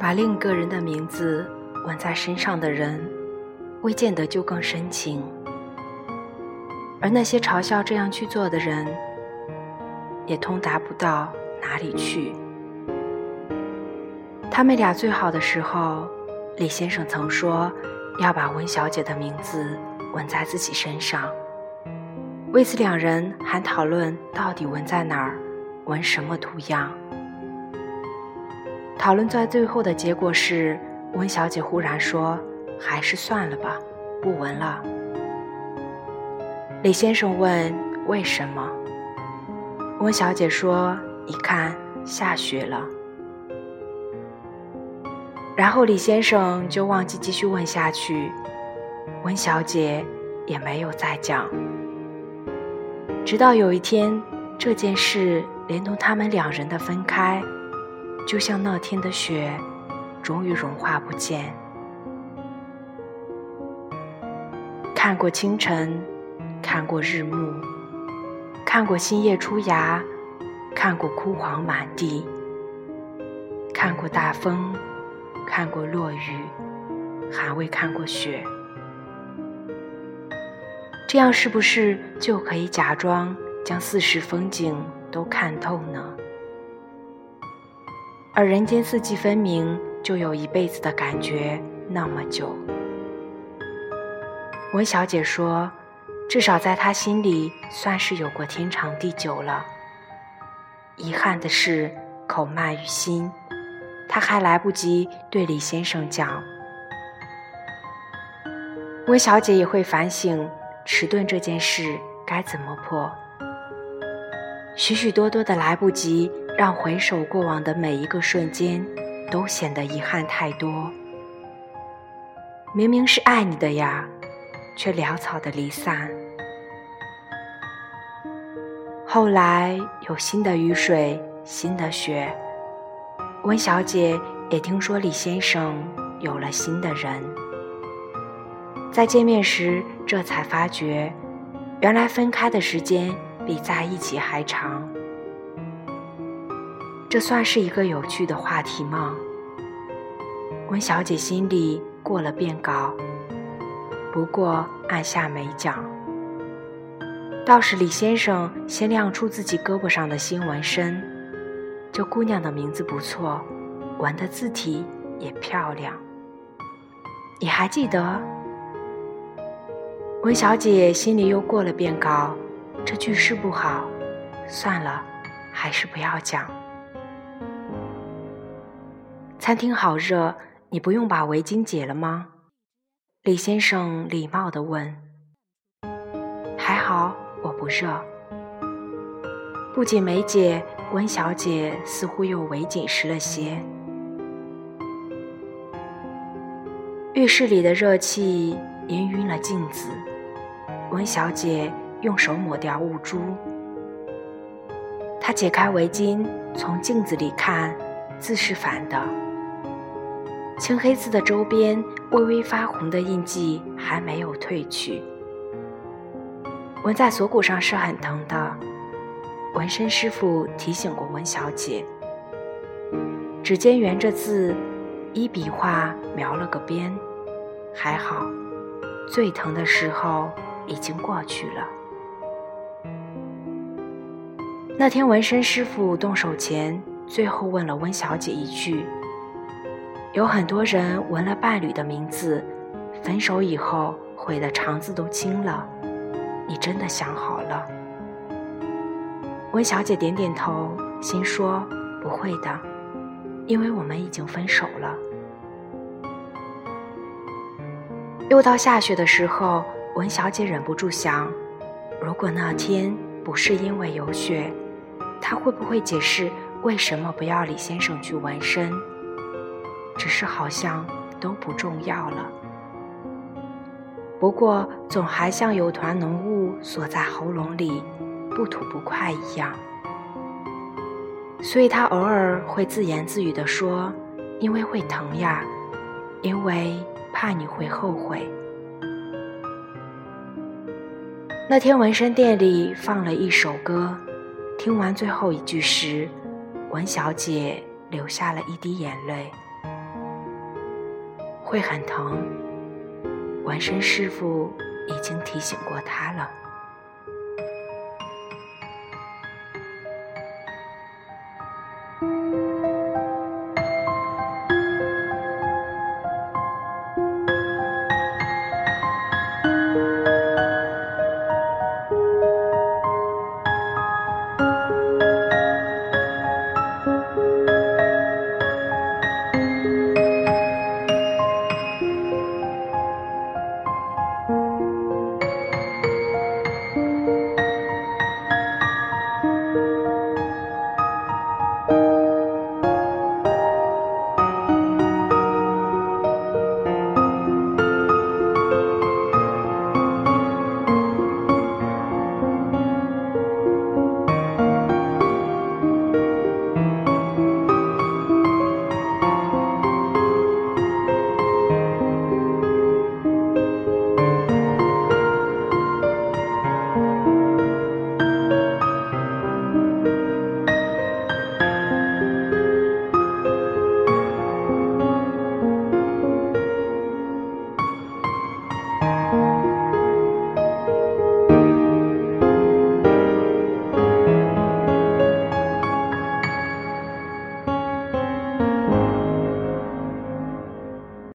把另一个人的名字纹在身上的人，未见得就更深情；而那些嘲笑这样去做的人，也通达不到哪里去。他们俩最好的时候，李先生曾说要把温小姐的名字纹在自己身上。为此，两人还讨论到底纹在哪儿，纹什么图样。讨论在最后的结果是，温小姐忽然说：“还是算了吧，不纹了。”李先生问：“为什么？”温小姐说：“一看下雪了。”然后李先生就忘记继续问下去，温小姐也没有再讲。直到有一天，这件事连同他们两人的分开，就像那天的雪，终于融化不见。看过清晨，看过日暮，看过新叶出芽，看过枯黄满地，看过大风，看过落雨，还未看过雪。这样是不是就可以假装将四时风景都看透呢？而人间四季分明，就有一辈子的感觉那么久。温小姐说：“至少在她心里，算是有过天长地久了。”遗憾的是，口慢于心，她还来不及对李先生讲。温小姐也会反省。迟钝这件事该怎么破？许许多多的来不及，让回首过往的每一个瞬间都显得遗憾太多。明明是爱你的呀，却潦草的离散。后来有新的雨水，新的雪。温小姐也听说李先生有了新的人。在见面时，这才发觉，原来分开的时间比在一起还长。这算是一个有趣的话题吗？温小姐心里过了遍稿，不过按下没讲。倒是李先生先亮出自己胳膊上的新纹身，这姑娘的名字不错，纹的字体也漂亮。你还记得？温小姐心里又过了遍稿，这句诗不好，算了，还是不要讲。餐厅好热，你不用把围巾解了吗？李先生礼貌地问。还好，我不热。不仅没解，温小姐似乎又围紧实了些。浴室里的热气。氤氲了镜子，温小姐用手抹掉雾珠。她解开围巾，从镜子里看，字是反的。青黑字的周边微微发红的印记还没有褪去。纹在锁骨上是很疼的，纹身师傅提醒过温小姐。指尖沿着字，一笔画描了个边，还好。最疼的时候已经过去了。那天纹身师傅动手前，最后问了温小姐一句：“有很多人纹了伴侣的名字，分手以后悔的肠子都青了，你真的想好了？”温小姐点点头，心说：“不会的，因为我们已经分手了。”又到下雪的时候，文小姐忍不住想：如果那天不是因为有雪，她会不会解释为什么不要李先生去纹身？只是好像都不重要了。不过总还像有团浓雾锁在喉咙里，不吐不快一样。所以她偶尔会自言自语地说：“因为会疼呀，因为……”怕你会后悔。那天纹身店里放了一首歌，听完最后一句时，文小姐流下了一滴眼泪。会很疼。纹身师傅已经提醒过他了。